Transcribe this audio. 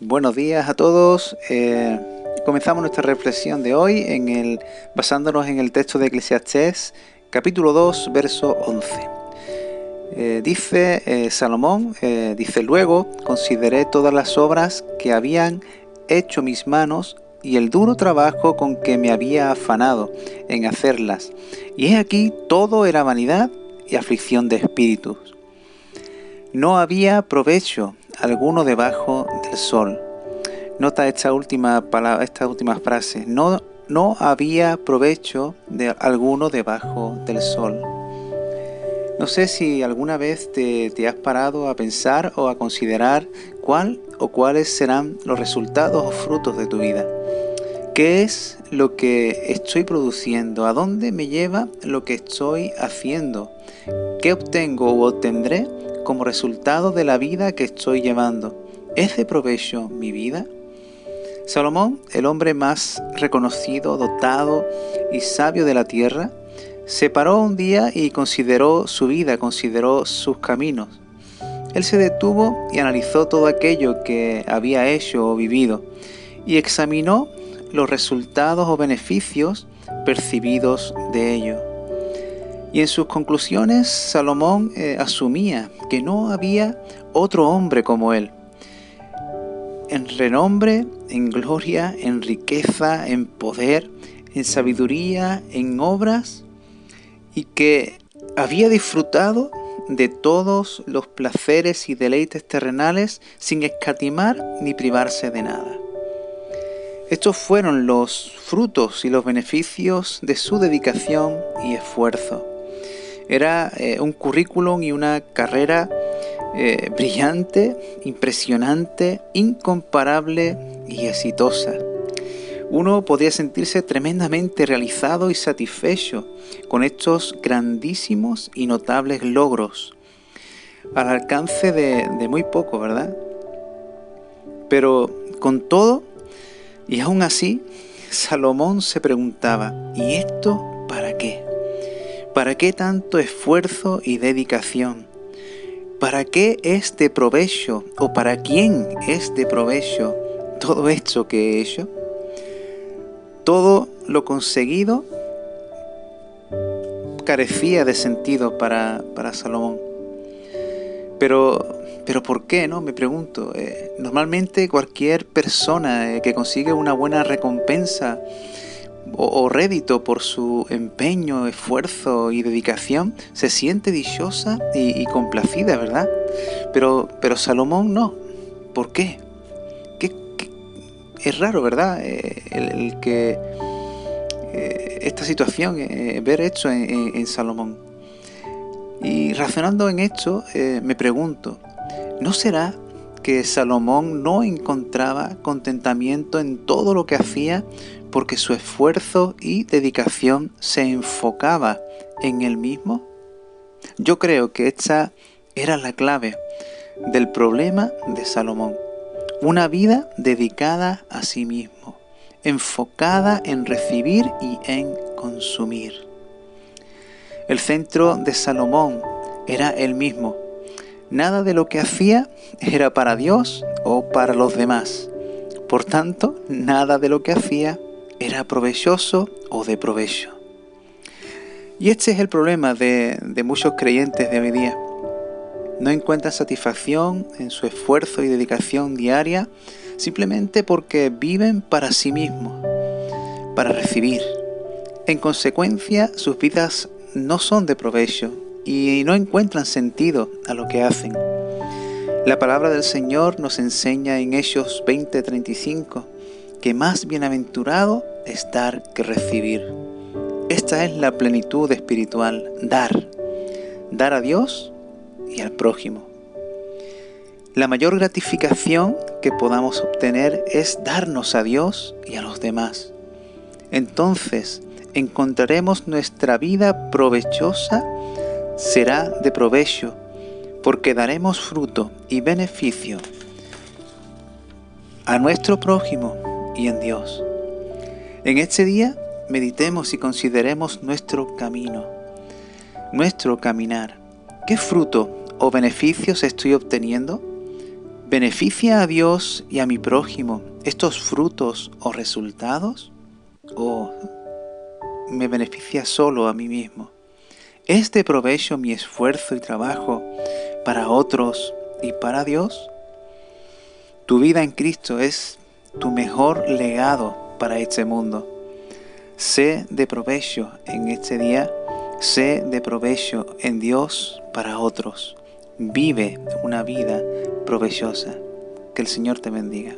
Buenos días a todos. Eh, comenzamos nuestra reflexión de hoy en el, basándonos en el texto de Eclesiastés, capítulo 2, verso 11. Eh, dice eh, Salomón, dice luego, consideré todas las obras que habían hecho mis manos y el duro trabajo con que me había afanado en hacerlas. Y he aquí todo era vanidad y aflicción de espíritus. No había provecho alguno debajo del sol. Nota esta última palabra, esta última frase. No, no había provecho de alguno debajo del sol. No sé si alguna vez te, te, has parado a pensar o a considerar cuál o cuáles serán los resultados o frutos de tu vida. ¿Qué es lo que estoy produciendo? ¿A dónde me lleva lo que estoy haciendo? ¿Qué obtengo o obtendré como resultado de la vida que estoy llevando. ¿Es de provecho mi vida? Salomón, el hombre más reconocido, dotado y sabio de la tierra, se paró un día y consideró su vida, consideró sus caminos. Él se detuvo y analizó todo aquello que había hecho o vivido y examinó los resultados o beneficios percibidos de ello. Y en sus conclusiones Salomón eh, asumía que no había otro hombre como él. En renombre, en gloria, en riqueza, en poder, en sabiduría, en obras, y que había disfrutado de todos los placeres y deleites terrenales sin escatimar ni privarse de nada. Estos fueron los frutos y los beneficios de su dedicación y esfuerzo. Era eh, un currículum y una carrera eh, brillante, impresionante, incomparable y exitosa. Uno podría sentirse tremendamente realizado y satisfecho con estos grandísimos y notables logros, al alcance de, muy poco, ¿verdad? Pero con todo, y aún así, Salomón se preguntaba, ¿y esto? ¿Para qué tanto esfuerzo y dedicación? ¿Para qué es de provecho o para quién es de provecho todo esto que he hecho? Todo lo conseguido carecía de sentido para, para Salomón. Pero, pero ¿por qué? no? Me pregunto. Eh, normalmente cualquier persona eh, que consigue una buena recompensa o, rédito por su empeño, esfuerzo y dedicación, se siente dichosa y, complacida, ¿verdad? Pero, pero Salomón no. ¿Por qué? Es raro, ¿verdad? Eh, el, que eh, esta situación, eh, ver esto en, en, Salomón. Y razonando en esto, me pregunto, ¿no será que Salomón no encontraba contentamiento en todo lo que hacía porque su esfuerzo y dedicación se enfocaba en él mismo? Yo creo que esta era la clave del problema de Salomón. Una vida dedicada a sí mismo, enfocada en recibir y en consumir. El centro de Salomón era el mismo. Nada de lo que hacía era para Dios o para los demás. Por tanto, nada de lo que hacía era provechoso o de provecho. Y este es el problema de, muchos creyentes de hoy día. No encuentran satisfacción en su esfuerzo y dedicación diaria simplemente porque viven para sí mismos, para recibir. En consecuencia, sus vidas no son de provecho y no encuentran sentido a lo que hacen. La palabra del Señor nos enseña en Hechos 20:35 que más bienaventurado es dar que recibir. Esta es la plenitud espiritual, dar. Dar a Dios y al prójimo. La mayor gratificación que podamos obtener es darnos a Dios y a los demás. Entonces encontraremos nuestra vida provechosa, será de provecho, porque daremos fruto y beneficio a nuestro prójimo y en Dios. En este día meditemos y consideremos nuestro camino, nuestro caminar. ¿Qué fruto o beneficios estoy obteniendo? ¿Beneficia a Dios y a mi prójimo estos frutos o resultados? ¿O me beneficia solo a mí mismo? ¿Es de provecho mi esfuerzo y trabajo para otros y para Dios? Tu vida en Cristo es tu mejor legado para este mundo. Sé de provecho en este día, sé de provecho en Dios para otros. Vive una vida provechosa. Que el Señor te bendiga.